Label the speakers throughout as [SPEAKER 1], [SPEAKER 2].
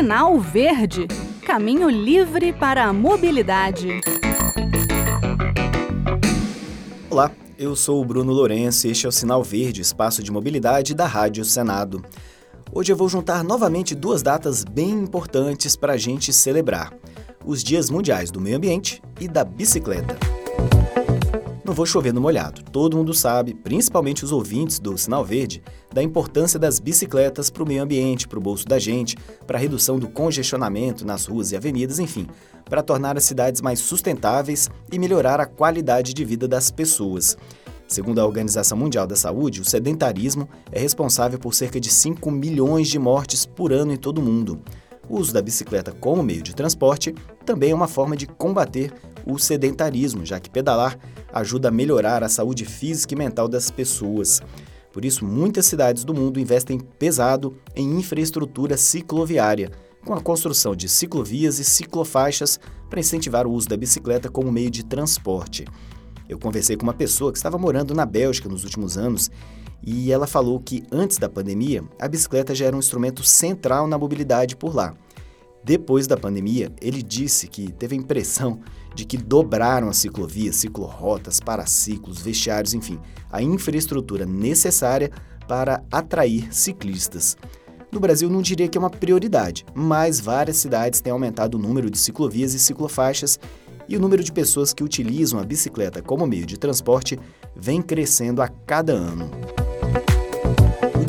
[SPEAKER 1] Sinal Verde Caminho livre para a mobilidade.
[SPEAKER 2] Olá, eu sou o Bruno Lourenço e este é o Sinal Verde, espaço de mobilidade da Rádio Senado. Hoje eu vou juntar novamente duas datas bem importantes para a gente celebrar: os Dias Mundiais do Meio Ambiente e da Bicicleta. Não vou chover no molhado. Todo mundo sabe, principalmente os ouvintes do Sinal Verde, da importância das bicicletas para o meio ambiente, para o bolso da gente, para a redução do congestionamento nas ruas e avenidas, enfim, para tornar as cidades mais sustentáveis e melhorar a qualidade de vida das pessoas. Segundo a Organização Mundial da Saúde, o sedentarismo é responsável por cerca de 5 milhões de mortes por ano em todo o mundo. O uso da bicicleta como meio de transporte também é uma forma de combater o sedentarismo, já que pedalar ajuda a melhorar a saúde física e mental das pessoas. Por isso, muitas cidades do mundo investem pesado em infraestrutura cicloviária, com a construção de ciclovias e ciclofaixas para incentivar o uso da bicicleta como meio de transporte. Eu conversei com uma pessoa que estava morando na Bélgica nos últimos anos e ela falou que antes da pandemia, a bicicleta já era um instrumento central na mobilidade por lá. Depois da pandemia, ele disse que teve a impressão de que dobraram as ciclovias, ciclorotas, paraciclos, vestiários, enfim, a infraestrutura necessária para atrair ciclistas. No Brasil, não diria que é uma prioridade, mas várias cidades têm aumentado o número de ciclovias e ciclofaixas e o número de pessoas que utilizam a bicicleta como meio de transporte vem crescendo a cada ano.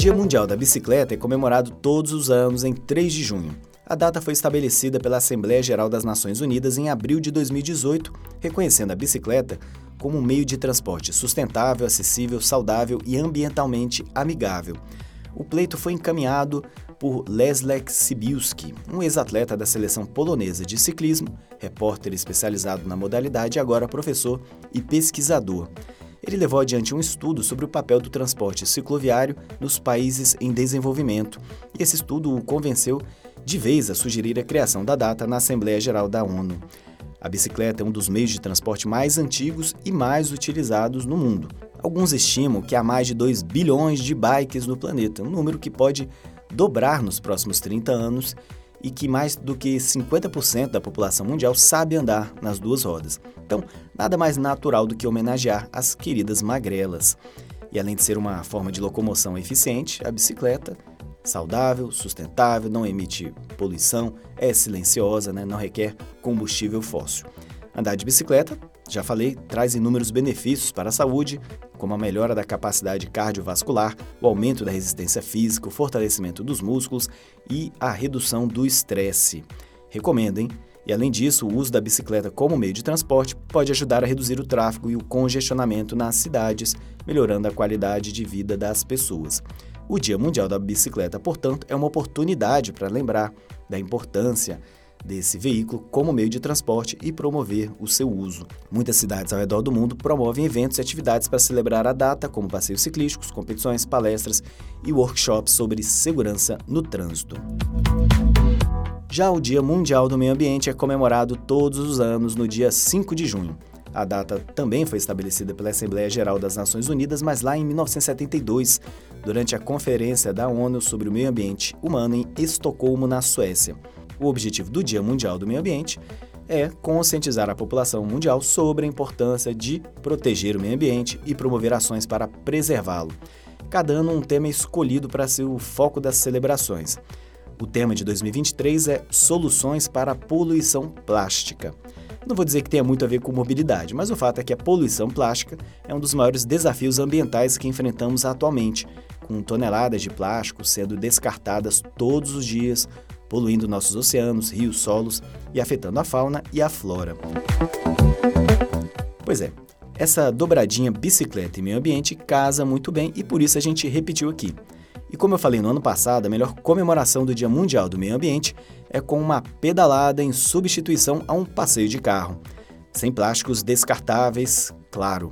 [SPEAKER 2] Dia Mundial da Bicicleta é comemorado todos os anos em 3 de junho. A data foi estabelecida pela Assembleia Geral das Nações Unidas em abril de 2018, reconhecendo a bicicleta como um meio de transporte sustentável, acessível, saudável e ambientalmente amigável. O pleito foi encaminhado por Leslek Sibiuski, um ex-atleta da seleção polonesa de ciclismo, repórter especializado na modalidade e agora professor e pesquisador ele levou adiante um estudo sobre o papel do transporte cicloviário nos países em desenvolvimento, e esse estudo o convenceu de vez a sugerir a criação da data na Assembleia Geral da ONU. A bicicleta é um dos meios de transporte mais antigos e mais utilizados no mundo. Alguns estimam que há mais de 2 bilhões de bikes no planeta, um número que pode dobrar nos próximos 30 anos e que mais do que 50% da população mundial sabe andar nas duas rodas. Então, nada mais natural do que homenagear as queridas magrelas. E além de ser uma forma de locomoção eficiente, a bicicleta saudável, sustentável, não emite poluição, é silenciosa, né? não requer combustível fóssil. Andar de bicicleta, já falei, traz inúmeros benefícios para a saúde, como a melhora da capacidade cardiovascular, o aumento da resistência física, o fortalecimento dos músculos e a redução do estresse. Recomendo, hein? E além disso, o uso da bicicleta como meio de transporte pode ajudar a reduzir o tráfego e o congestionamento nas cidades, melhorando a qualidade de vida das pessoas. O Dia Mundial da Bicicleta, portanto, é uma oportunidade para lembrar da importância desse veículo como meio de transporte e promover o seu uso. Muitas cidades ao redor do mundo promovem eventos e atividades para celebrar a data, como passeios ciclísticos, competições, palestras e workshops sobre segurança no trânsito. Já o Dia Mundial do Meio Ambiente é comemorado todos os anos no dia 5 de junho. A data também foi estabelecida pela Assembleia Geral das Nações Unidas, mas lá em 1972, durante a Conferência da ONU sobre o Meio Ambiente Humano em Estocolmo, na Suécia. O objetivo do Dia Mundial do Meio Ambiente é conscientizar a população mundial sobre a importância de proteger o meio ambiente e promover ações para preservá-lo. Cada ano um tema é escolhido para ser o foco das celebrações. O tema de 2023 é Soluções para a Poluição Plástica. Não vou dizer que tenha muito a ver com mobilidade, mas o fato é que a poluição plástica é um dos maiores desafios ambientais que enfrentamos atualmente, com toneladas de plástico sendo descartadas todos os dias poluindo nossos oceanos, rios, solos e afetando a fauna e a flora. Pois é, essa dobradinha bicicleta e meio ambiente casa muito bem e por isso a gente repetiu aqui. E como eu falei no ano passado, a melhor comemoração do Dia Mundial do Meio Ambiente é com uma pedalada em substituição a um passeio de carro. Sem plásticos descartáveis, claro.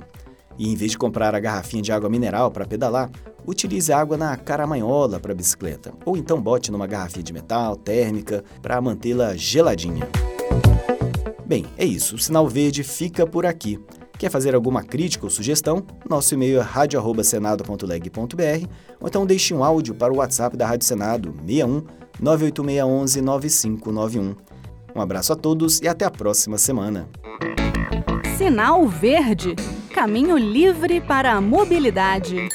[SPEAKER 2] E em vez de comprar a garrafinha de água mineral para pedalar, Utilize água na caramanhola para bicicleta, ou então bote numa garrafinha de metal térmica para mantê-la geladinha. Bem, é isso. O Sinal Verde fica por aqui. Quer fazer alguma crítica ou sugestão? Nosso e-mail é radio@senado.leg.br ou então deixe um áudio para o WhatsApp da Rádio Senado 61 98611 9591. Um abraço a todos e até a próxima semana.
[SPEAKER 1] Sinal Verde Caminho livre para a mobilidade.